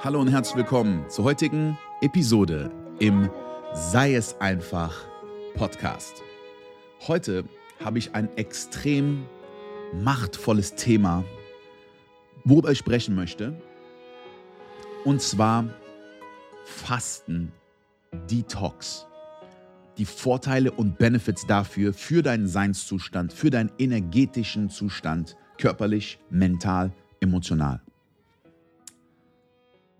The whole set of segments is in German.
Hallo und herzlich willkommen zur heutigen Episode im Sei es einfach Podcast. Heute habe ich ein extrem machtvolles Thema, worüber ich sprechen möchte. Und zwar Fasten, Detox. Die Vorteile und Benefits dafür, für deinen Seinszustand, für deinen energetischen Zustand, körperlich, mental, emotional.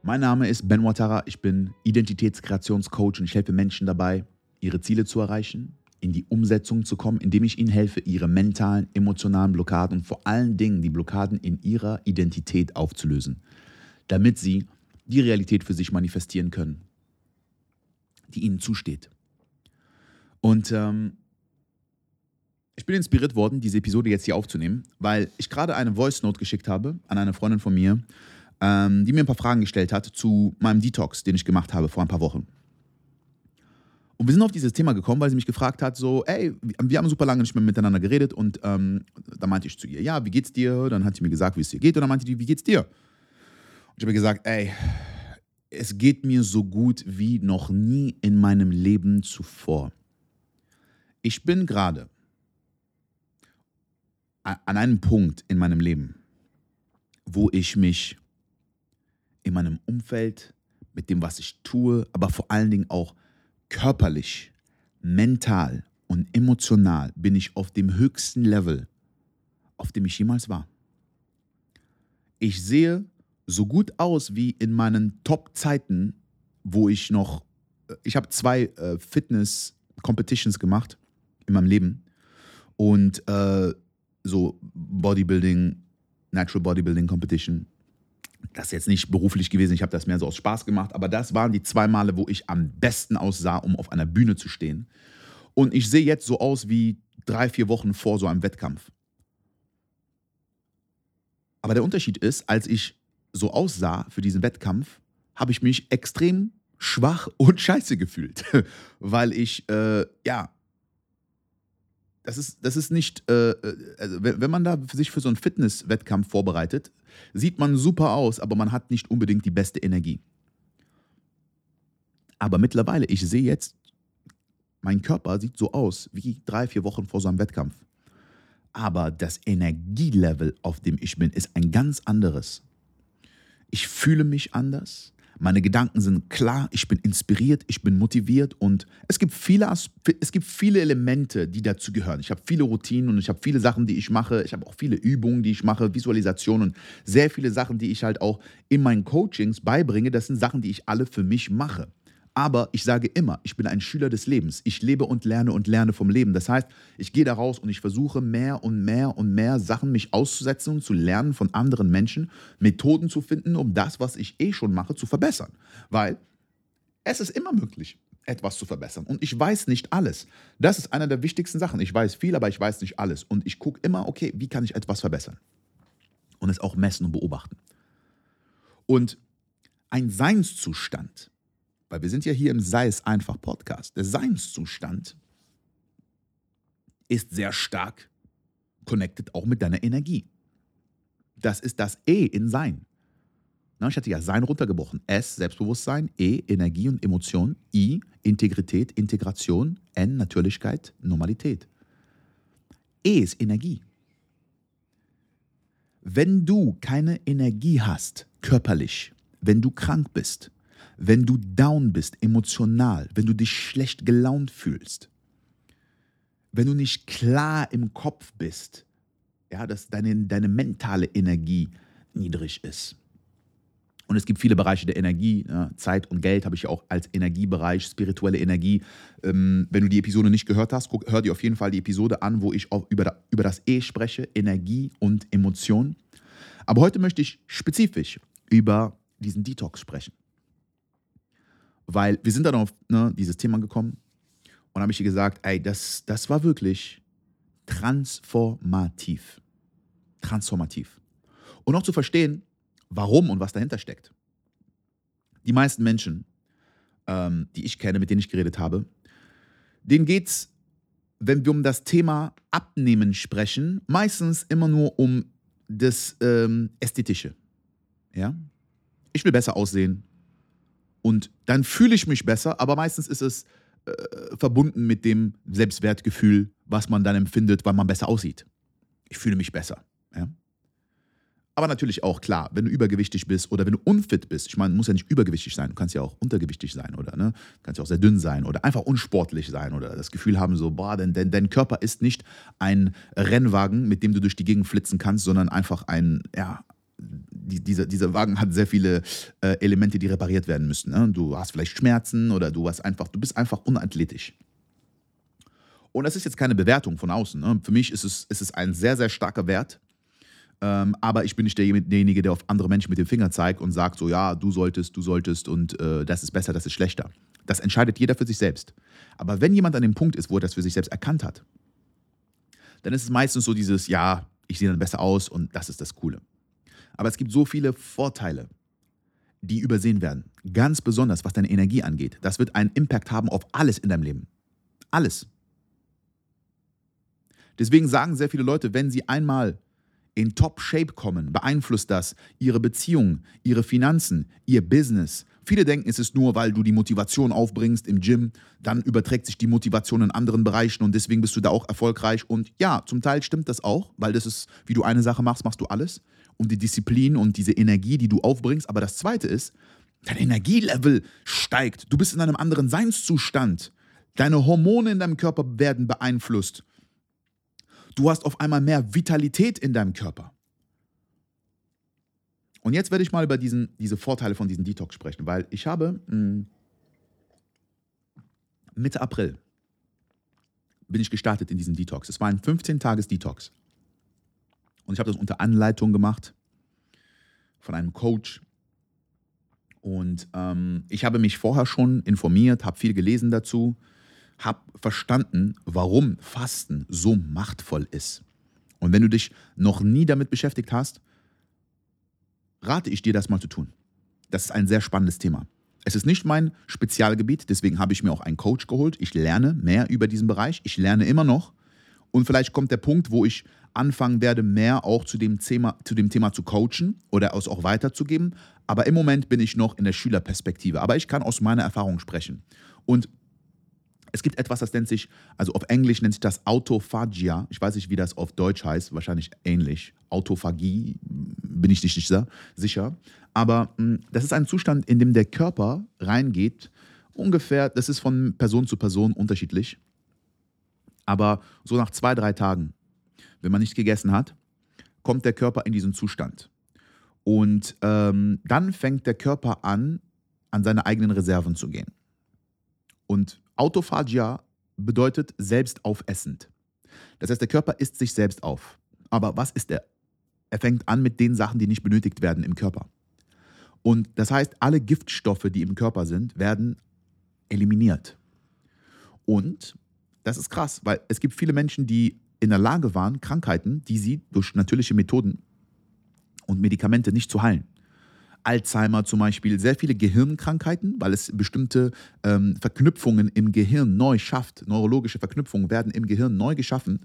Mein Name ist Ben Watara, ich bin Identitätskreationscoach und ich helfe Menschen dabei, ihre Ziele zu erreichen, in die Umsetzung zu kommen, indem ich ihnen helfe, ihre mentalen, emotionalen Blockaden und vor allen Dingen die Blockaden in ihrer Identität aufzulösen, damit sie die Realität für sich manifestieren können, die ihnen zusteht. Und ähm, ich bin inspiriert worden, diese Episode jetzt hier aufzunehmen, weil ich gerade eine Voice Note geschickt habe an eine Freundin von mir, ähm, die mir ein paar Fragen gestellt hat zu meinem Detox, den ich gemacht habe vor ein paar Wochen. Und wir sind auf dieses Thema gekommen, weil sie mich gefragt hat, so, ey, wir haben super lange nicht mehr miteinander geredet und ähm, da meinte ich zu ihr, ja, wie geht's dir? Dann hat sie mir gesagt, wie es dir geht und dann meinte die, wie geht's dir? Und ich habe gesagt, ey, es geht mir so gut wie noch nie in meinem Leben zuvor. Ich bin gerade an einem Punkt in meinem Leben, wo ich mich in meinem Umfeld, mit dem, was ich tue, aber vor allen Dingen auch körperlich, mental und emotional bin ich auf dem höchsten Level, auf dem ich jemals war. Ich sehe so gut aus wie in meinen Top-Zeiten, wo ich noch, ich habe zwei äh, Fitness-Competitions gemacht in meinem Leben und äh, so Bodybuilding, Natural Bodybuilding Competition das ist jetzt nicht beruflich gewesen, ich habe das mehr so aus Spaß gemacht, aber das waren die zwei Male, wo ich am besten aussah, um auf einer Bühne zu stehen. Und ich sehe jetzt so aus wie drei, vier Wochen vor so einem Wettkampf. Aber der Unterschied ist, als ich so aussah für diesen Wettkampf, habe ich mich extrem schwach und scheiße gefühlt, weil ich, äh, ja, das ist, das ist nicht, äh, äh also wenn man da sich für so einen Fitness-Wettkampf vorbereitet, sieht man super aus, aber man hat nicht unbedingt die beste Energie. Aber mittlerweile, ich sehe jetzt, mein Körper sieht so aus wie drei, vier Wochen vor so einem Wettkampf. Aber das Energielevel, auf dem ich bin, ist ein ganz anderes. Ich fühle mich anders. Meine Gedanken sind klar, ich bin inspiriert, ich bin motiviert und es gibt viele, es gibt viele Elemente, die dazu gehören. Ich habe viele Routinen und ich habe viele Sachen, die ich mache. Ich habe auch viele Übungen, die ich mache, Visualisationen sehr viele Sachen, die ich halt auch in meinen Coachings beibringe. Das sind Sachen, die ich alle für mich mache. Aber ich sage immer, ich bin ein Schüler des Lebens. Ich lebe und lerne und lerne vom Leben. Das heißt, ich gehe da raus und ich versuche mehr und mehr und mehr Sachen mich auszusetzen und zu lernen von anderen Menschen, Methoden zu finden, um das, was ich eh schon mache, zu verbessern. Weil es ist immer möglich, etwas zu verbessern. Und ich weiß nicht alles. Das ist einer der wichtigsten Sachen. Ich weiß viel, aber ich weiß nicht alles. Und ich gucke immer, okay, wie kann ich etwas verbessern? Und es auch messen und beobachten. Und ein Seinszustand, weil wir sind ja hier im Sei es einfach Podcast. Der Seinszustand ist sehr stark connected auch mit deiner Energie. Das ist das E in Sein. Na, ich hatte ja Sein runtergebrochen. S, Selbstbewusstsein. E, Energie und Emotion. I, Integrität, Integration. N, Natürlichkeit, Normalität. E ist Energie. Wenn du keine Energie hast, körperlich, wenn du krank bist, wenn du down bist, emotional, wenn du dich schlecht gelaunt fühlst, wenn du nicht klar im Kopf bist, ja, dass deine, deine mentale Energie niedrig ist. Und es gibt viele Bereiche der Energie. Ja, Zeit und Geld habe ich auch als Energiebereich, spirituelle Energie. Ähm, wenn du die Episode nicht gehört hast, guck, hör dir auf jeden Fall die Episode an, wo ich auch über, über das E spreche, Energie und Emotion. Aber heute möchte ich spezifisch über diesen Detox sprechen weil wir sind dann auf ne, dieses Thema gekommen und habe ich ihr gesagt, ey, das, das war wirklich transformativ. Transformativ. Und auch zu verstehen, warum und was dahinter steckt. Die meisten Menschen, ähm, die ich kenne, mit denen ich geredet habe, denen geht es, wenn wir um das Thema Abnehmen sprechen, meistens immer nur um das ähm, Ästhetische. Ja? ich will besser aussehen. Und dann fühle ich mich besser, aber meistens ist es äh, verbunden mit dem Selbstwertgefühl, was man dann empfindet, weil man besser aussieht. Ich fühle mich besser. Ja? Aber natürlich auch klar, wenn du übergewichtig bist oder wenn du unfit bist, ich meine, du musst ja nicht übergewichtig sein, du kannst ja auch untergewichtig sein oder ne, du kannst ja auch sehr dünn sein oder einfach unsportlich sein oder das Gefühl haben, so, boah, denn, denn dein Körper ist nicht ein Rennwagen, mit dem du durch die Gegend flitzen kannst, sondern einfach ein, ja, die, dieser, dieser Wagen hat sehr viele äh, Elemente, die repariert werden müssen. Ne? Du hast vielleicht Schmerzen oder du hast einfach, du bist einfach unathletisch. Und das ist jetzt keine Bewertung von außen. Ne? Für mich ist es, ist es ein sehr, sehr starker Wert ähm, aber ich bin nicht derjenige, der auf andere Menschen mit dem Finger zeigt und sagt so, ja, du solltest, du solltest und äh, das ist besser, das ist schlechter. Das entscheidet jeder für sich selbst. Aber wenn jemand an dem Punkt ist, wo er das für sich selbst erkannt hat, dann ist es meistens so dieses, ja, ich sehe dann besser aus und das ist das Coole. Aber es gibt so viele Vorteile, die übersehen werden. Ganz besonders, was deine Energie angeht. Das wird einen Impact haben auf alles in deinem Leben. Alles. Deswegen sagen sehr viele Leute, wenn sie einmal in Top-Shape kommen, beeinflusst das ihre Beziehungen, ihre Finanzen, ihr Business. Viele denken, es ist nur, weil du die Motivation aufbringst im Gym, dann überträgt sich die Motivation in anderen Bereichen und deswegen bist du da auch erfolgreich. Und ja, zum Teil stimmt das auch, weil das ist, wie du eine Sache machst, machst du alles. Und die Disziplin und diese Energie, die du aufbringst. Aber das Zweite ist, dein Energielevel steigt. Du bist in einem anderen Seinszustand. Deine Hormone in deinem Körper werden beeinflusst. Du hast auf einmal mehr Vitalität in deinem Körper. Und jetzt werde ich mal über diesen, diese Vorteile von diesem Detox sprechen, weil ich habe mh, hm, Mitte April bin ich gestartet in diesem Detox. Es war ein 15-Tages-Detox. Und ich habe das unter Anleitung gemacht von einem Coach. Und ähm, ich habe mich vorher schon informiert, habe viel gelesen dazu habe verstanden, warum Fasten so machtvoll ist. Und wenn du dich noch nie damit beschäftigt hast, rate ich dir, das mal zu tun. Das ist ein sehr spannendes Thema. Es ist nicht mein Spezialgebiet, deswegen habe ich mir auch einen Coach geholt. Ich lerne mehr über diesen Bereich. Ich lerne immer noch. Und vielleicht kommt der Punkt, wo ich anfangen werde, mehr auch zu dem Thema zu, dem Thema zu coachen oder es auch weiterzugeben. Aber im Moment bin ich noch in der Schülerperspektive. Aber ich kann aus meiner Erfahrung sprechen. Und es gibt etwas, das nennt sich, also auf Englisch nennt sich das Autophagia. Ich weiß nicht, wie das auf Deutsch heißt, wahrscheinlich ähnlich. Autophagie, bin ich nicht sicher. Aber hm, das ist ein Zustand, in dem der Körper reingeht. Ungefähr, das ist von Person zu Person unterschiedlich. Aber so nach zwei, drei Tagen, wenn man nicht gegessen hat, kommt der Körper in diesen Zustand. Und ähm, dann fängt der Körper an, an seine eigenen Reserven zu gehen. Und Autophagia bedeutet selbst aufessend. Das heißt, der Körper isst sich selbst auf. Aber was ist er? Er fängt an mit den Sachen, die nicht benötigt werden im Körper. Und das heißt, alle Giftstoffe, die im Körper sind, werden eliminiert. Und das ist krass, weil es gibt viele Menschen, die in der Lage waren, Krankheiten, die sie durch natürliche Methoden und Medikamente nicht zu heilen. Alzheimer zum Beispiel, sehr viele Gehirnkrankheiten, weil es bestimmte ähm, Verknüpfungen im Gehirn neu schafft. Neurologische Verknüpfungen werden im Gehirn neu geschaffen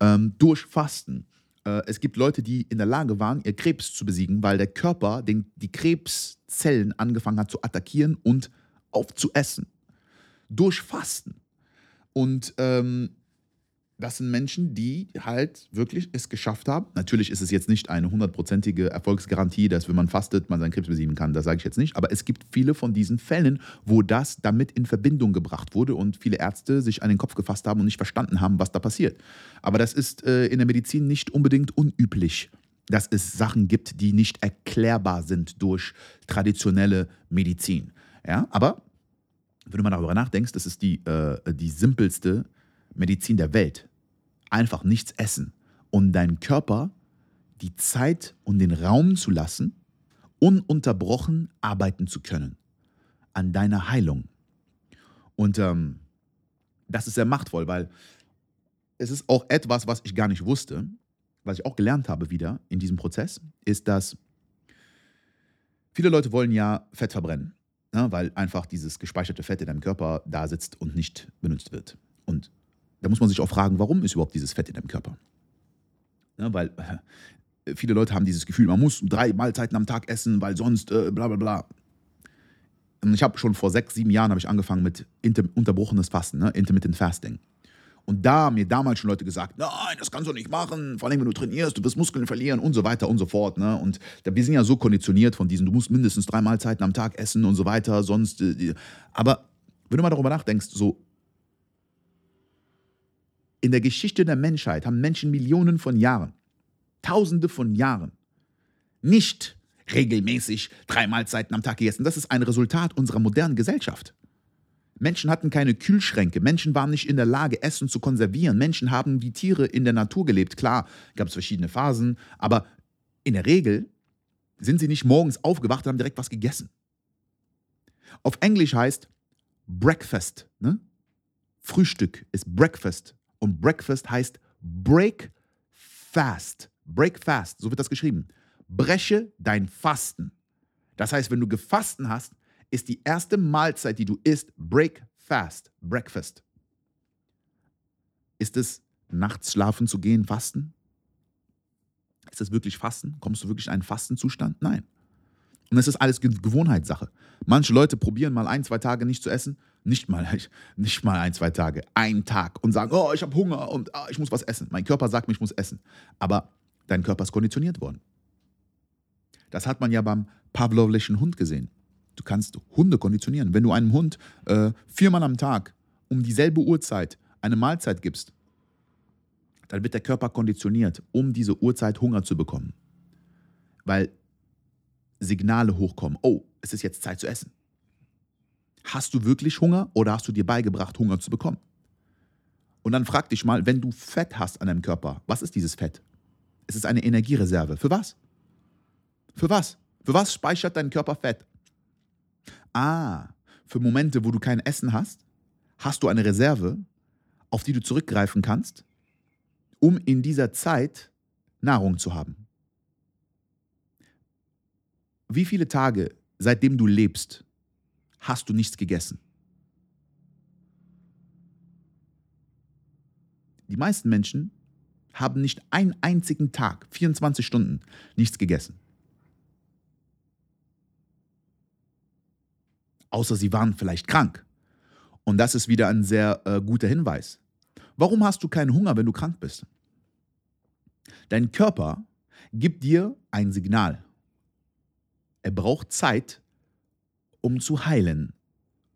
ähm, durch Fasten. Äh, es gibt Leute, die in der Lage waren, ihr Krebs zu besiegen, weil der Körper den, die Krebszellen angefangen hat zu attackieren und aufzuessen. Durch Fasten. Und ähm, das sind Menschen, die halt wirklich es geschafft haben. Natürlich ist es jetzt nicht eine hundertprozentige Erfolgsgarantie, dass wenn man fastet, man seinen Krebs besiegen kann. Das sage ich jetzt nicht. Aber es gibt viele von diesen Fällen, wo das damit in Verbindung gebracht wurde und viele Ärzte sich an den Kopf gefasst haben und nicht verstanden haben, was da passiert. Aber das ist äh, in der Medizin nicht unbedingt unüblich dass es Sachen gibt, die nicht erklärbar sind durch traditionelle Medizin. Ja, aber wenn du mal darüber nachdenkst, das ist die, äh, die simpelste Medizin der Welt einfach nichts essen und deinen Körper die Zeit und den Raum zu lassen, ununterbrochen arbeiten zu können an deiner Heilung. Und ähm, das ist sehr machtvoll, weil es ist auch etwas, was ich gar nicht wusste, was ich auch gelernt habe wieder in diesem Prozess, ist, dass viele Leute wollen ja Fett verbrennen, ne, weil einfach dieses gespeicherte Fett in deinem Körper da sitzt und nicht benutzt wird. Und da muss man sich auch fragen, warum ist überhaupt dieses Fett in deinem Körper? Ja, weil viele Leute haben dieses Gefühl, man muss drei Mahlzeiten am Tag essen, weil sonst äh, bla bla bla. Und ich habe schon vor sechs, sieben Jahren habe ich angefangen mit unterbrochenes Fasten, ne? Intermittent Fasting. Und da haben mir damals schon Leute gesagt, nein, das kannst du nicht machen, vor allem wenn du trainierst, du wirst Muskeln verlieren und so weiter und so fort. Ne? Und wir sind ja so konditioniert von diesen, du musst mindestens drei Mahlzeiten am Tag essen und so weiter, sonst. Äh, aber wenn du mal darüber nachdenkst, so in der Geschichte der Menschheit haben Menschen Millionen von Jahren, Tausende von Jahren nicht regelmäßig drei Mahlzeiten am Tag gegessen. Das ist ein Resultat unserer modernen Gesellschaft. Menschen hatten keine Kühlschränke, Menschen waren nicht in der Lage, Essen zu konservieren, Menschen haben wie Tiere in der Natur gelebt. Klar, gab es verschiedene Phasen, aber in der Regel sind sie nicht morgens aufgewacht und haben direkt was gegessen. Auf Englisch heißt Breakfast, ne? Frühstück ist Breakfast und Breakfast heißt Break Fast. Break Fast, so wird das geschrieben. Breche dein Fasten. Das heißt, wenn du gefasten hast, ist die erste Mahlzeit, die du isst, Break Fast, Breakfast. Ist es nachts schlafen zu gehen, Fasten? Ist es wirklich Fasten? Kommst du wirklich in einen Fastenzustand? Nein. Und es ist alles Gewohnheitssache. Manche Leute probieren mal ein, zwei Tage nicht zu essen, nicht mal, nicht mal ein, zwei Tage, einen Tag und sagen, oh, ich habe Hunger und oh, ich muss was essen. Mein Körper sagt mir, ich muss essen. Aber dein Körper ist konditioniert worden. Das hat man ja beim Pavlovischen Hund gesehen. Du kannst Hunde konditionieren. Wenn du einem Hund äh, viermal am Tag um dieselbe Uhrzeit eine Mahlzeit gibst, dann wird der Körper konditioniert, um diese Uhrzeit Hunger zu bekommen. Weil Signale hochkommen. Oh, es ist jetzt Zeit zu essen. Hast du wirklich Hunger oder hast du dir beigebracht, Hunger zu bekommen? Und dann frag dich mal, wenn du Fett hast an deinem Körper, was ist dieses Fett? Es ist eine Energiereserve. Für was? Für was? Für was speichert dein Körper Fett? Ah, für Momente, wo du kein Essen hast, hast du eine Reserve, auf die du zurückgreifen kannst, um in dieser Zeit Nahrung zu haben. Wie viele Tage, seitdem du lebst, hast du nichts gegessen? Die meisten Menschen haben nicht einen einzigen Tag, 24 Stunden, nichts gegessen. außer sie waren vielleicht krank. Und das ist wieder ein sehr äh, guter Hinweis. Warum hast du keinen Hunger, wenn du krank bist? Dein Körper gibt dir ein Signal. Er braucht Zeit, um zu heilen.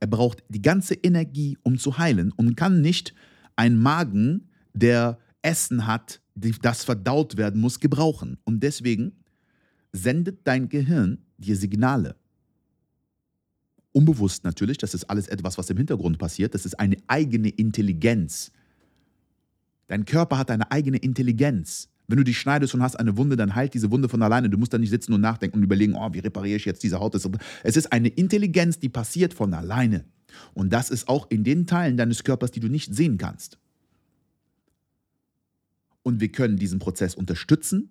Er braucht die ganze Energie, um zu heilen und kann nicht einen Magen, der Essen hat, das verdaut werden muss, gebrauchen. Und deswegen sendet dein Gehirn dir Signale. Unbewusst natürlich, das ist alles etwas, was im Hintergrund passiert. Das ist eine eigene Intelligenz. Dein Körper hat eine eigene Intelligenz. Wenn du dich schneidest und hast eine Wunde, dann heilt diese Wunde von alleine. Du musst da nicht sitzen und nachdenken und überlegen, oh, wie repariere ich jetzt diese Haut? Es ist eine Intelligenz, die passiert von alleine. Und das ist auch in den Teilen deines Körpers, die du nicht sehen kannst. Und wir können diesen Prozess unterstützen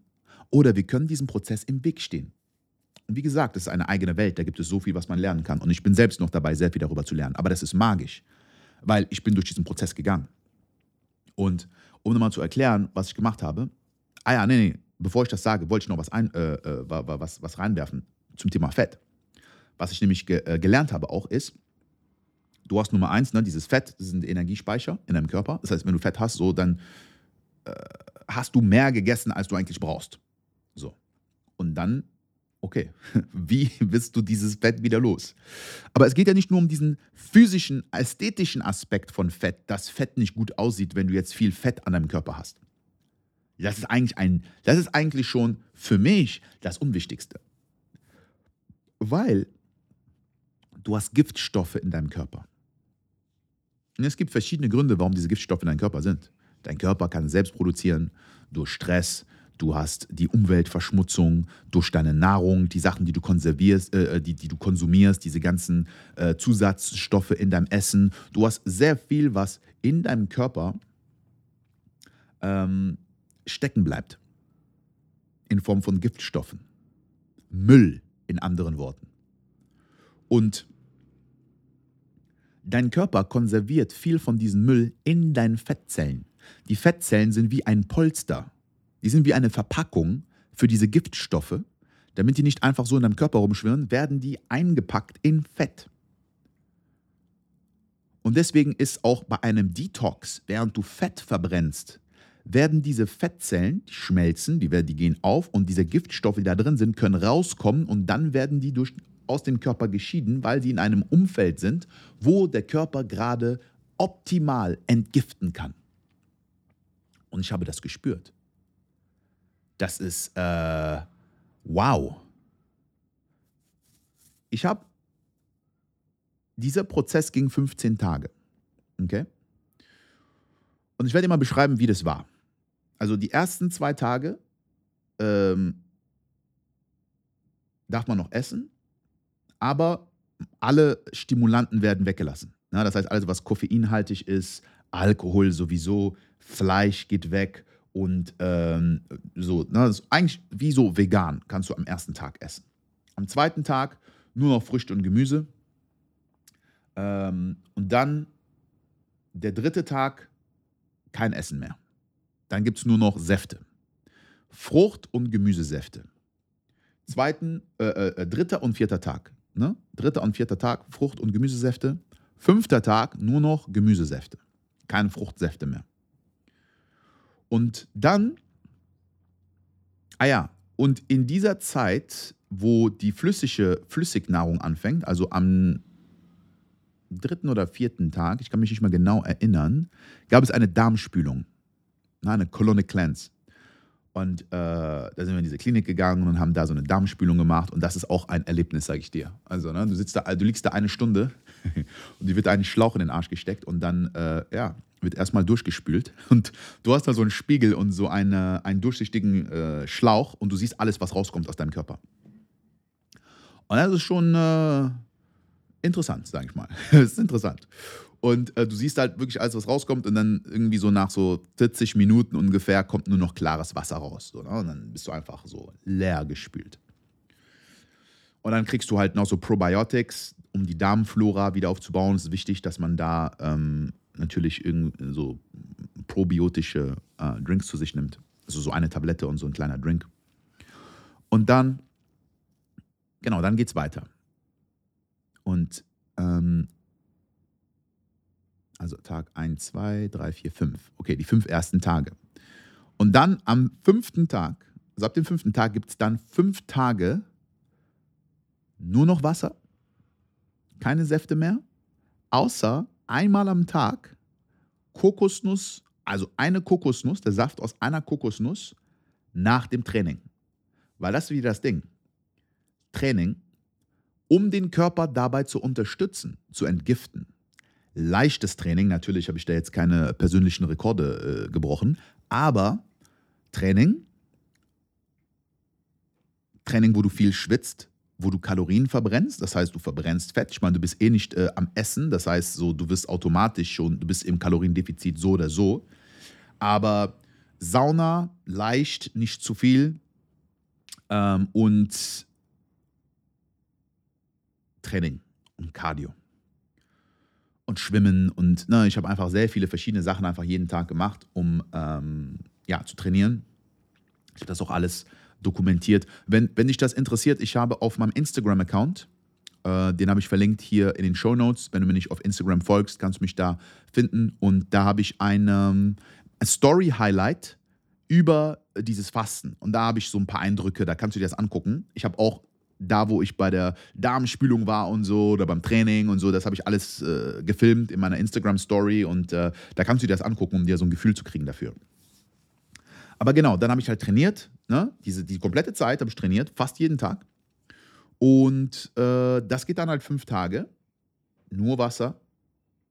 oder wir können diesem Prozess im Weg stehen. Und wie gesagt, das ist eine eigene Welt, da gibt es so viel, was man lernen kann. Und ich bin selbst noch dabei, sehr viel darüber zu lernen. Aber das ist magisch, weil ich bin durch diesen Prozess gegangen. Und um nochmal zu erklären, was ich gemacht habe, ah ja, nee, nee, bevor ich das sage, wollte ich noch was, ein, äh, äh was, was reinwerfen zum Thema Fett. Was ich nämlich ge äh, gelernt habe auch ist, du hast Nummer eins, ne, dieses Fett, das sind Energiespeicher in deinem Körper. Das heißt, wenn du Fett hast, so dann äh, hast du mehr gegessen, als du eigentlich brauchst. So. Und dann okay, wie wirst du dieses Fett wieder los? Aber es geht ja nicht nur um diesen physischen, ästhetischen Aspekt von Fett, dass Fett nicht gut aussieht, wenn du jetzt viel Fett an deinem Körper hast. Das ist eigentlich, ein, das ist eigentlich schon für mich das Unwichtigste. Weil du hast Giftstoffe in deinem Körper. Und es gibt verschiedene Gründe, warum diese Giftstoffe in deinem Körper sind. Dein Körper kann selbst produzieren durch Stress, du hast die Umweltverschmutzung durch deine Nahrung, die Sachen, die du konservierst, äh, die, die du konsumierst, diese ganzen äh, Zusatzstoffe in deinem Essen. Du hast sehr viel, was in deinem Körper ähm, stecken bleibt. In Form von Giftstoffen. Müll, in anderen Worten. Und dein Körper konserviert viel von diesem Müll in deinen Fettzellen. Die Fettzellen sind wie ein Polster die sind wie eine Verpackung für diese Giftstoffe, damit die nicht einfach so in deinem Körper rumschwirren, werden die eingepackt in Fett. Und deswegen ist auch bei einem Detox, während du Fett verbrennst, werden diese Fettzellen, die schmelzen, die, werden, die gehen auf und diese Giftstoffe, die da drin sind, können rauskommen und dann werden die durch, aus dem Körper geschieden, weil sie in einem Umfeld sind, wo der Körper gerade optimal entgiften kann. Und ich habe das gespürt. Das ist, äh, wow. Ich habe, dieser Prozess ging 15 Tage. Okay? Und ich werde dir mal beschreiben, wie das war. Also die ersten zwei Tage ähm, darf man noch essen, aber alle Stimulanten werden weggelassen. Ja, das heißt, alles, was koffeinhaltig ist, Alkohol sowieso, Fleisch geht weg und ähm, so. Ne, eigentlich wie so vegan kannst du am ersten Tag essen. Am zweiten Tag nur noch Früchte und Gemüse. Ähm, und dann der dritte Tag kein Essen mehr. Dann gibt es nur noch Säfte. Frucht- und Gemüsesäfte. Zweiten, äh, äh, äh, dritter und vierter Tag. Ne? Dritter und vierter Tag Frucht- und Gemüsesäfte. Fünfter Tag nur noch Gemüsesäfte. Keine Fruchtsäfte mehr. Und dann, ah ja, und in dieser Zeit, wo die flüssige Flüssignahrung anfängt, also am dritten oder vierten Tag, ich kann mich nicht mehr genau erinnern, gab es eine Darmspülung, eine Colonic Cleanse. Und äh, da sind wir in diese Klinik gegangen und haben da so eine Darmspülung gemacht. Und das ist auch ein Erlebnis, sage ich dir. Also, ne, du sitzt da, du liegst da eine Stunde und dir wird ein Schlauch in den Arsch gesteckt und dann, äh, ja, wird erstmal durchgespült. Und du hast da so einen Spiegel und so eine, einen durchsichtigen äh, Schlauch und du siehst alles, was rauskommt aus deinem Körper. Und das ist schon äh, interessant, sage ich mal. das ist interessant. Und äh, du siehst halt wirklich alles, was rauskommt, und dann irgendwie so nach so 40 Minuten ungefähr kommt nur noch klares Wasser raus. So, ne? Und dann bist du einfach so leer gespült. Und dann kriegst du halt noch so Probiotics, um die Darmflora wieder aufzubauen. Es ist wichtig, dass man da ähm, natürlich so probiotische äh, Drinks zu sich nimmt. Also so eine Tablette und so ein kleiner Drink. Und dann, genau, dann geht's weiter. Und ähm, also Tag 1, 2, 3, 4, 5. Okay, die fünf ersten Tage. Und dann am fünften Tag, also ab dem fünften Tag gibt es dann fünf Tage nur noch Wasser, keine Säfte mehr, außer einmal am Tag Kokosnuss, also eine Kokosnuss, der Saft aus einer Kokosnuss nach dem Training. Weil das ist wieder das Ding. Training, um den Körper dabei zu unterstützen, zu entgiften leichtes Training. Natürlich habe ich da jetzt keine persönlichen Rekorde äh, gebrochen, aber Training, Training, wo du viel schwitzt, wo du Kalorien verbrennst, das heißt, du verbrennst Fett. Ich meine, du bist eh nicht äh, am Essen, das heißt, so, du wirst automatisch schon, du bist im Kaloriendefizit so oder so. Aber Sauna, leicht, nicht zu viel ähm, und Training und Cardio und Schwimmen und ne, ich habe einfach sehr viele verschiedene Sachen einfach jeden Tag gemacht, um ähm, ja, zu trainieren. Ich habe das auch alles dokumentiert. Wenn, wenn dich das interessiert, ich habe auf meinem Instagram-Account, äh, den habe ich verlinkt hier in den Show Notes. Wenn du mir nicht auf Instagram folgst, kannst du mich da finden. Und da habe ich ähm, ein Story-Highlight über dieses Fasten. Und da habe ich so ein paar Eindrücke, da kannst du dir das angucken. Ich habe auch da, wo ich bei der Darmspülung war und so oder beim Training und so, das habe ich alles äh, gefilmt in meiner Instagram-Story und äh, da kannst du dir das angucken, um dir so ein Gefühl zu kriegen dafür. Aber genau, dann habe ich halt trainiert, ne? Diese, die komplette Zeit habe ich trainiert, fast jeden Tag. Und äh, das geht dann halt fünf Tage, nur Wasser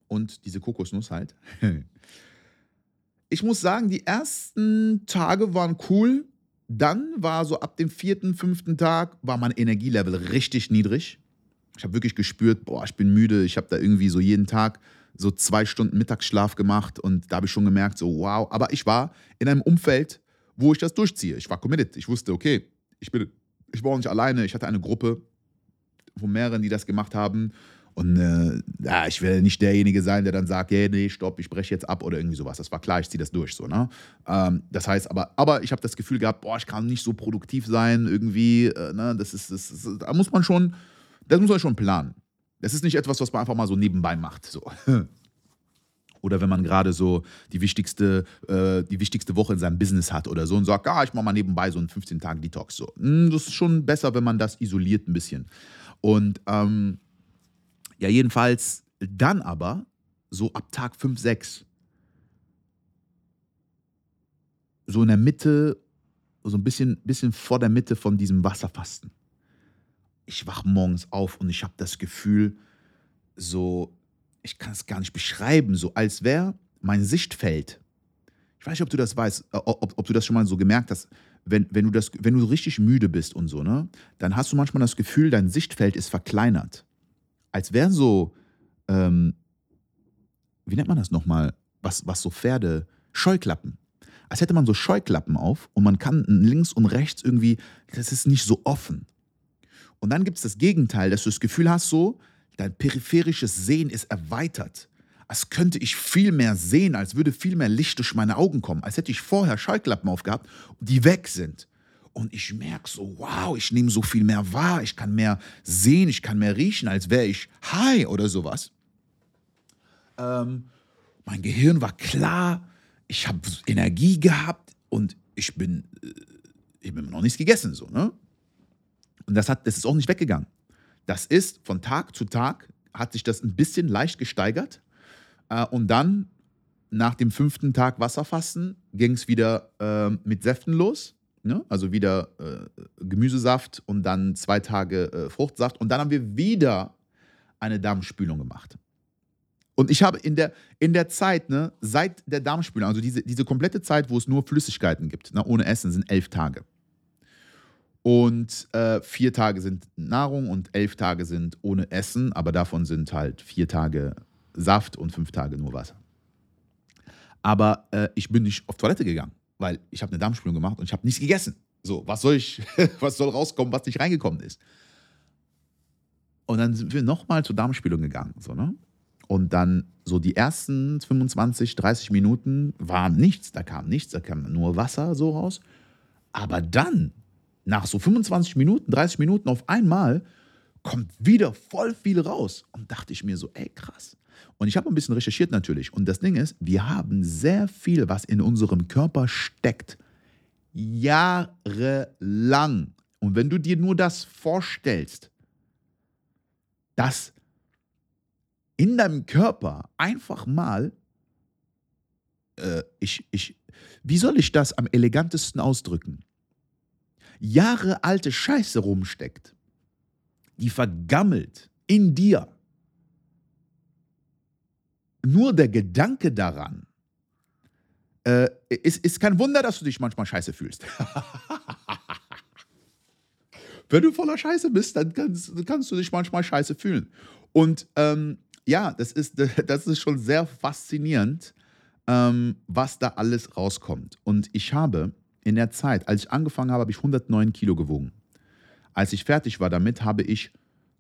und diese Kokosnuss halt. ich muss sagen, die ersten Tage waren cool, dann war so ab dem vierten, fünften Tag, war mein Energielevel richtig niedrig. Ich habe wirklich gespürt, boah, ich bin müde. Ich habe da irgendwie so jeden Tag so zwei Stunden Mittagsschlaf gemacht und da habe ich schon gemerkt, so wow. Aber ich war in einem Umfeld, wo ich das durchziehe. Ich war committed. Ich wusste, okay, ich bin, ich war nicht alleine. Ich hatte eine Gruppe von mehreren, die das gemacht haben. Und äh, ja, ich will nicht derjenige sein, der dann sagt, hey, nee, stopp, ich breche jetzt ab oder irgendwie sowas. Das war klar, ich ziehe das durch. So, ne? Ähm, das heißt aber, aber ich habe das Gefühl gehabt, boah, ich kann nicht so produktiv sein, irgendwie. Äh, ne? das ist, das ist, da muss man schon, das muss man schon planen. Das ist nicht etwas, was man einfach mal so nebenbei macht. So. Oder wenn man gerade so die wichtigste, äh, die wichtigste Woche in seinem Business hat oder so und sagt, ah, ich mache mal nebenbei so einen 15-Tage-Detox. So. Hm, das ist schon besser, wenn man das isoliert ein bisschen. Und ähm, ja, jedenfalls dann aber so ab Tag 5, 6 so in der Mitte, so ein bisschen, bisschen vor der Mitte von diesem Wasserfasten. Ich wache morgens auf und ich habe das Gefühl, so, ich kann es gar nicht beschreiben, so als wäre mein Sichtfeld. Ich weiß nicht, ob du das weißt, äh, ob, ob du das schon mal so gemerkt hast, wenn, wenn, du das, wenn du richtig müde bist und so, ne, dann hast du manchmal das Gefühl, dein Sichtfeld ist verkleinert. Als wären so, ähm, wie nennt man das nochmal, was, was so Pferde, Scheuklappen. Als hätte man so Scheuklappen auf und man kann links und rechts irgendwie, das ist nicht so offen. Und dann gibt es das Gegenteil, dass du das Gefühl hast, so, dein peripherisches Sehen ist erweitert. Als könnte ich viel mehr sehen, als würde viel mehr Licht durch meine Augen kommen, als hätte ich vorher Schallklappen aufgehabt, die weg sind. Und ich merke so, wow, ich nehme so viel mehr wahr, ich kann mehr sehen, ich kann mehr riechen, als wäre ich high oder sowas. Ähm, mein Gehirn war klar, ich habe Energie gehabt und ich bin, äh, ich bin noch nichts gegessen. So, ne? Und das, hat, das ist auch nicht weggegangen. Das ist von Tag zu Tag hat sich das ein bisschen leicht gesteigert. Äh, und dann, nach dem fünften Tag Wasserfasten, ging es wieder äh, mit Säften los. Ne? Also wieder äh, Gemüsesaft und dann zwei Tage äh, Fruchtsaft. Und dann haben wir wieder eine Darmspülung gemacht. Und ich habe in der, in der Zeit, ne, seit der Darmspülung, also diese, diese komplette Zeit, wo es nur Flüssigkeiten gibt, ne, ohne Essen, sind elf Tage. Und äh, vier Tage sind Nahrung und elf Tage sind ohne Essen, aber davon sind halt vier Tage Saft und fünf Tage nur Wasser. Aber äh, ich bin nicht auf Toilette gegangen, weil ich habe eine Darmspülung gemacht und ich habe nichts gegessen. So, was soll ich, was soll rauskommen, was nicht reingekommen ist? Und dann sind wir nochmal zur Darmspülung gegangen. So, ne? Und dann so die ersten 25, 30 Minuten war nichts, da kam nichts, da kam nur Wasser so raus. Aber dann nach so 25 Minuten, 30 Minuten auf einmal kommt wieder voll viel raus. Und dachte ich mir so, ey, krass. Und ich habe ein bisschen recherchiert natürlich. Und das Ding ist, wir haben sehr viel, was in unserem Körper steckt. Jahrelang. Und wenn du dir nur das vorstellst, dass in deinem Körper einfach mal, äh, ich, ich, wie soll ich das am elegantesten ausdrücken? Jahre alte Scheiße rumsteckt, die vergammelt in dir. Nur der Gedanke daran, äh, ist, ist kein Wunder, dass du dich manchmal scheiße fühlst. Wenn du voller Scheiße bist, dann kannst, kannst du dich manchmal scheiße fühlen. Und ähm, ja, das ist, das ist schon sehr faszinierend, ähm, was da alles rauskommt. Und ich habe in der Zeit, als ich angefangen habe, habe ich 109 Kilo gewogen. Als ich fertig war damit, habe ich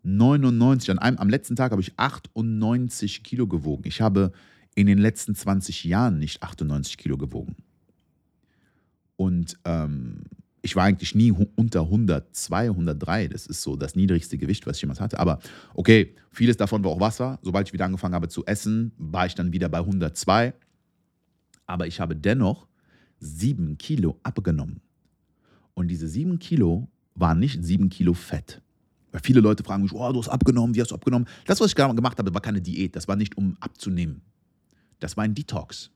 99, an einem, am letzten Tag habe ich 98 Kilo gewogen. Ich habe in den letzten 20 Jahren nicht 98 Kilo gewogen. Und ähm, ich war eigentlich nie unter 102, 103. Das ist so das niedrigste Gewicht, was ich jemals hatte. Aber okay, vieles davon war auch Wasser. Sobald ich wieder angefangen habe zu essen, war ich dann wieder bei 102. Aber ich habe dennoch sieben Kilo abgenommen. Und diese sieben Kilo waren nicht sieben Kilo Fett. Weil viele Leute fragen mich, oh, du hast abgenommen, wie hast du abgenommen? Das, was ich gemacht habe, war keine Diät. Das war nicht, um abzunehmen. Das war ein Detox.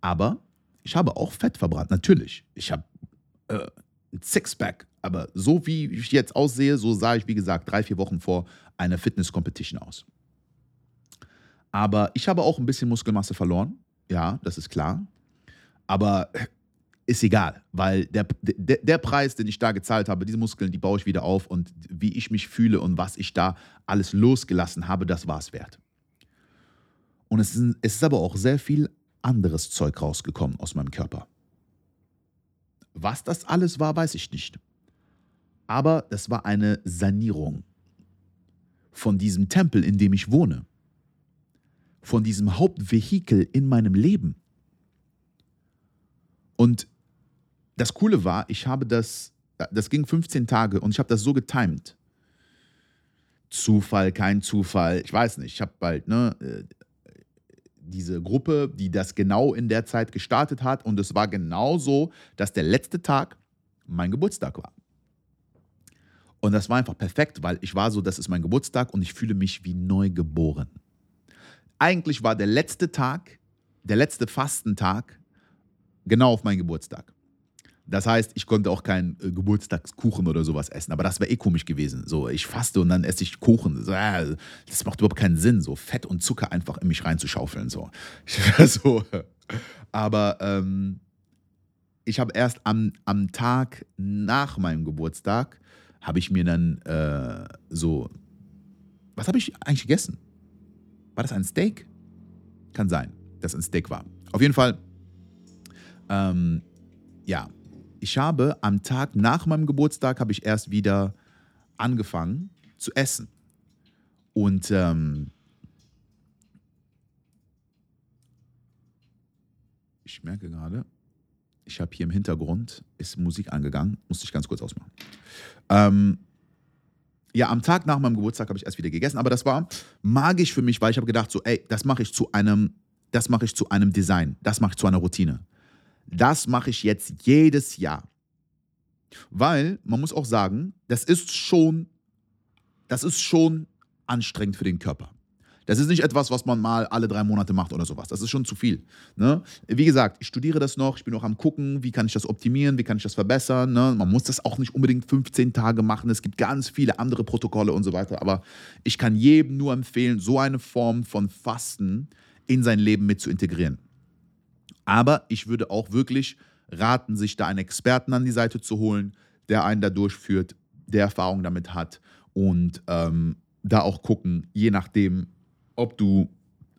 Aber ich habe auch Fett verbrannt, natürlich. Ich habe äh, ein Sixpack, aber so wie ich jetzt aussehe, so sah ich, wie gesagt, drei, vier Wochen vor einer Fitness-Competition aus. Aber ich habe auch ein bisschen Muskelmasse verloren. Ja, das ist klar. Aber ist egal, weil der, der, der Preis, den ich da gezahlt habe, diese Muskeln, die baue ich wieder auf und wie ich mich fühle und was ich da alles losgelassen habe, das war es wert. Und es ist, es ist aber auch sehr viel anderes Zeug rausgekommen aus meinem Körper. Was das alles war, weiß ich nicht. Aber das war eine Sanierung. von diesem Tempel, in dem ich wohne, von diesem Hauptvehikel in meinem Leben. Und das Coole war, ich habe das, das ging 15 Tage und ich habe das so getimed. Zufall, kein Zufall, ich weiß nicht, ich habe bald, ne, äh, diese Gruppe, die das genau in der Zeit gestartet hat und es war genau so, dass der letzte Tag mein Geburtstag war. Und das war einfach perfekt, weil ich war so, das ist mein Geburtstag und ich fühle mich wie neu geboren. Eigentlich war der letzte Tag, der letzte Fastentag genau auf meinen Geburtstag. Das heißt, ich konnte auch keinen äh, Geburtstagskuchen oder sowas essen, aber das wäre eh komisch gewesen. So, ich faste und dann esse ich Kuchen. Äh, das macht überhaupt keinen Sinn, so Fett und Zucker einfach in mich reinzuschaufeln. So. so. Aber ähm, ich habe erst am, am Tag nach meinem Geburtstag, habe ich mir dann äh, so, was habe ich eigentlich gegessen? War das ein Steak? Kann sein, dass ein Steak war. Auf jeden Fall, ähm, ja, ich habe am Tag nach meinem Geburtstag habe ich erst wieder angefangen zu essen. Und ähm, ich merke gerade, ich habe hier im Hintergrund ist Musik angegangen, musste ich ganz kurz ausmachen. Ähm, ja, am Tag nach meinem Geburtstag habe ich erst wieder gegessen, aber das war magisch für mich, weil ich habe gedacht, so, ey, das mache ich zu einem, das mache ich zu einem Design, das mache ich zu einer Routine. Das mache ich jetzt jedes Jahr. Weil, man muss auch sagen, das ist schon, das ist schon anstrengend für den Körper. Das ist nicht etwas, was man mal alle drei Monate macht oder sowas. Das ist schon zu viel. Ne? Wie gesagt, ich studiere das noch, ich bin noch am gucken, wie kann ich das optimieren, wie kann ich das verbessern. Ne? Man muss das auch nicht unbedingt 15 Tage machen. Es gibt ganz viele andere Protokolle und so weiter. Aber ich kann jedem nur empfehlen, so eine Form von Fasten in sein Leben mit zu integrieren. Aber ich würde auch wirklich raten, sich da einen Experten an die Seite zu holen, der einen da durchführt, der Erfahrung damit hat und ähm, da auch gucken, je nachdem, ob du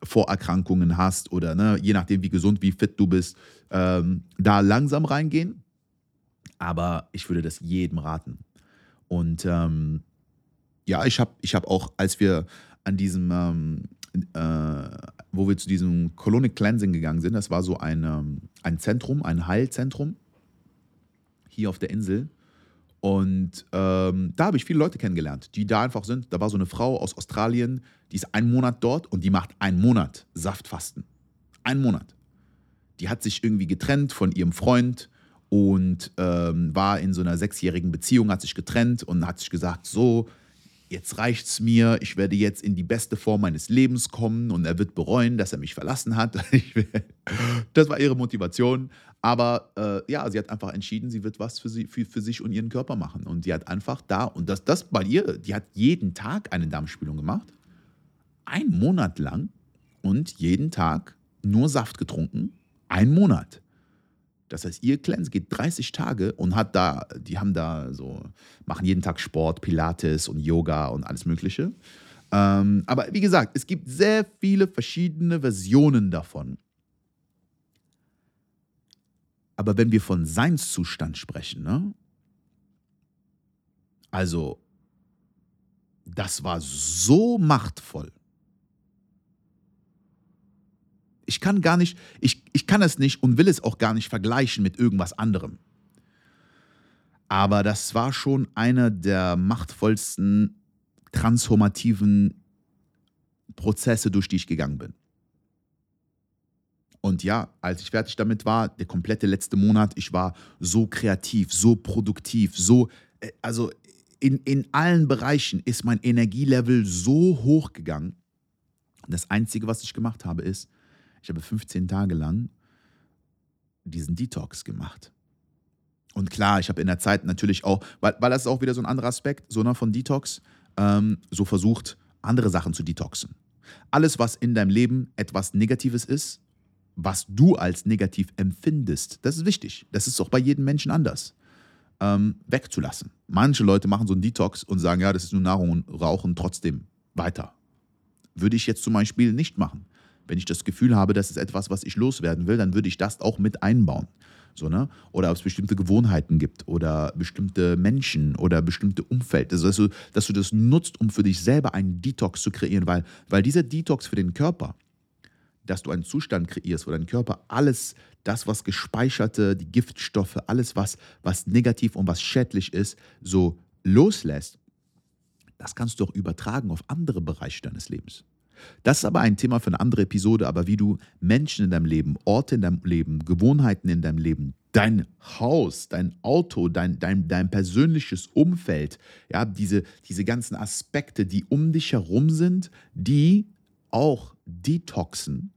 Vorerkrankungen hast oder ne, je nachdem, wie gesund, wie fit du bist, ähm, da langsam reingehen. Aber ich würde das jedem raten. Und ähm, ja, ich habe ich hab auch, als wir an diesem ähm, äh, wo wir zu diesem Colonic Cleansing gegangen sind. Das war so ein, ähm, ein Zentrum, ein Heilzentrum hier auf der Insel. Und ähm, da habe ich viele Leute kennengelernt, die da einfach sind. Da war so eine Frau aus Australien, die ist einen Monat dort und die macht einen Monat Saftfasten. Einen Monat. Die hat sich irgendwie getrennt von ihrem Freund und ähm, war in so einer sechsjährigen Beziehung, hat sich getrennt und hat sich gesagt, so, jetzt reicht's mir, ich werde jetzt in die beste Form meines Lebens kommen und er wird bereuen, dass er mich verlassen hat. das war ihre Motivation. Aber äh, ja, sie hat einfach entschieden, sie wird was für, sie, für, für sich und ihren Körper machen. Und die hat einfach da, und das, das bei ihr, die hat jeden Tag eine Darmspülung gemacht. Einen Monat lang und jeden Tag nur Saft getrunken. Ein Monat. Das heißt, ihr Cleanse geht 30 Tage und hat da, die haben da so, machen jeden Tag Sport, Pilates und Yoga und alles Mögliche. Ähm, aber wie gesagt, es gibt sehr viele verschiedene Versionen davon. Aber wenn wir von Seinszustand sprechen, ne? Also, das war so machtvoll. Ich kann gar nicht, ich, ich kann es nicht und will es auch gar nicht vergleichen mit irgendwas anderem. Aber das war schon einer der machtvollsten transformativen Prozesse, durch die ich gegangen bin. Und ja, als ich fertig damit war, der komplette letzte Monat, ich war so kreativ, so produktiv, so, äh, also in, in allen Bereichen ist mein Energielevel so hoch gegangen. Das Einzige, was ich gemacht habe, ist, ich habe 15 Tage lang diesen Detox gemacht. Und klar, ich habe in der Zeit natürlich auch, weil, weil das ist auch wieder so ein anderer Aspekt, so ne, von Detox, ähm, so versucht, andere Sachen zu detoxen. Alles, was in deinem Leben etwas Negatives ist, was du als negativ empfindest, das ist wichtig. Das ist auch bei jedem Menschen anders. Ähm, wegzulassen. Manche Leute machen so einen Detox und sagen, ja, das ist nur Nahrung und rauchen trotzdem weiter. Würde ich jetzt zum Beispiel nicht machen. Wenn ich das Gefühl habe, das ist etwas, was ich loswerden will, dann würde ich das auch mit einbauen. So, ne? Oder ob es bestimmte Gewohnheiten gibt oder bestimmte Menschen oder bestimmte Umfeld. Also, dass du, dass du das nutzt, um für dich selber einen Detox zu kreieren, weil, weil dieser Detox für den Körper, dass du einen Zustand kreierst, wo dein Körper alles, das, was gespeicherte, die Giftstoffe, alles, was, was negativ und was schädlich ist, so loslässt, das kannst du auch übertragen auf andere Bereiche deines Lebens. Das ist aber ein Thema für eine andere Episode, aber wie du Menschen in deinem Leben, Orte in deinem Leben, Gewohnheiten in deinem Leben, dein Haus, dein Auto, dein, dein, dein persönliches Umfeld, ja, diese, diese ganzen Aspekte, die um dich herum sind, die auch detoxen,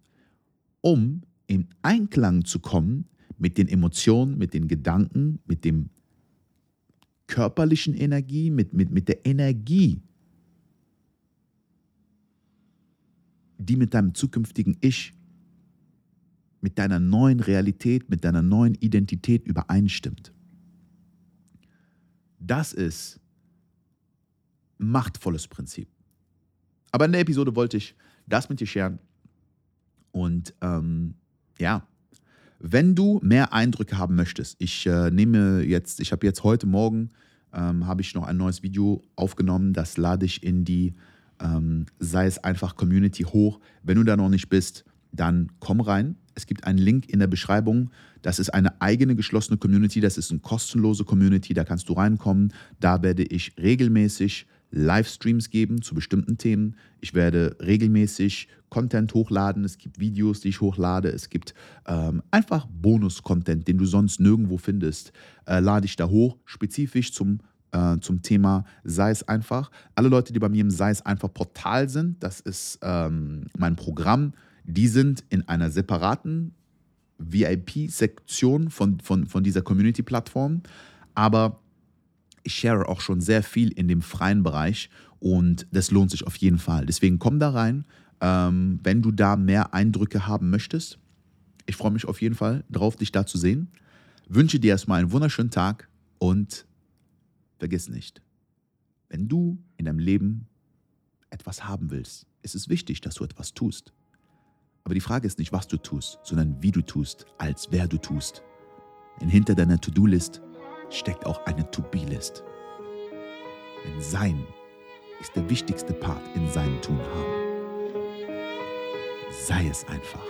um in Einklang zu kommen mit den Emotionen, mit den Gedanken, mit dem körperlichen Energie, mit, mit, mit der Energie, die mit deinem zukünftigen Ich, mit deiner neuen Realität, mit deiner neuen Identität übereinstimmt. Das ist machtvolles Prinzip. Aber in der Episode wollte ich das mit dir scheren. Und ähm, ja, wenn du mehr Eindrücke haben möchtest, ich äh, nehme jetzt, ich habe jetzt heute Morgen, ähm, habe ich noch ein neues Video aufgenommen, das lade ich in die ähm, sei es einfach Community hoch. Wenn du da noch nicht bist, dann komm rein. Es gibt einen Link in der Beschreibung. Das ist eine eigene geschlossene Community. Das ist eine kostenlose Community. Da kannst du reinkommen. Da werde ich regelmäßig Livestreams geben zu bestimmten Themen. Ich werde regelmäßig Content hochladen. Es gibt Videos, die ich hochlade. Es gibt ähm, einfach Bonus-Content, den du sonst nirgendwo findest. Äh, lade ich da hoch, spezifisch zum äh, zum Thema Sei es einfach. Alle Leute, die bei mir im Sei es einfach Portal sind, das ist ähm, mein Programm, die sind in einer separaten VIP-Sektion von, von, von dieser Community-Plattform. Aber ich share auch schon sehr viel in dem freien Bereich und das lohnt sich auf jeden Fall. Deswegen komm da rein, ähm, wenn du da mehr Eindrücke haben möchtest. Ich freue mich auf jeden Fall drauf, dich da zu sehen. Wünsche dir erstmal einen wunderschönen Tag und Vergiss nicht, wenn du in deinem Leben etwas haben willst, ist es wichtig, dass du etwas tust. Aber die Frage ist nicht, was du tust, sondern wie du tust, als wer du tust. Denn hinter deiner To-Do-List steckt auch eine To-Be-List. Denn Sein ist der wichtigste Part in seinem Tun haben. Sei es einfach.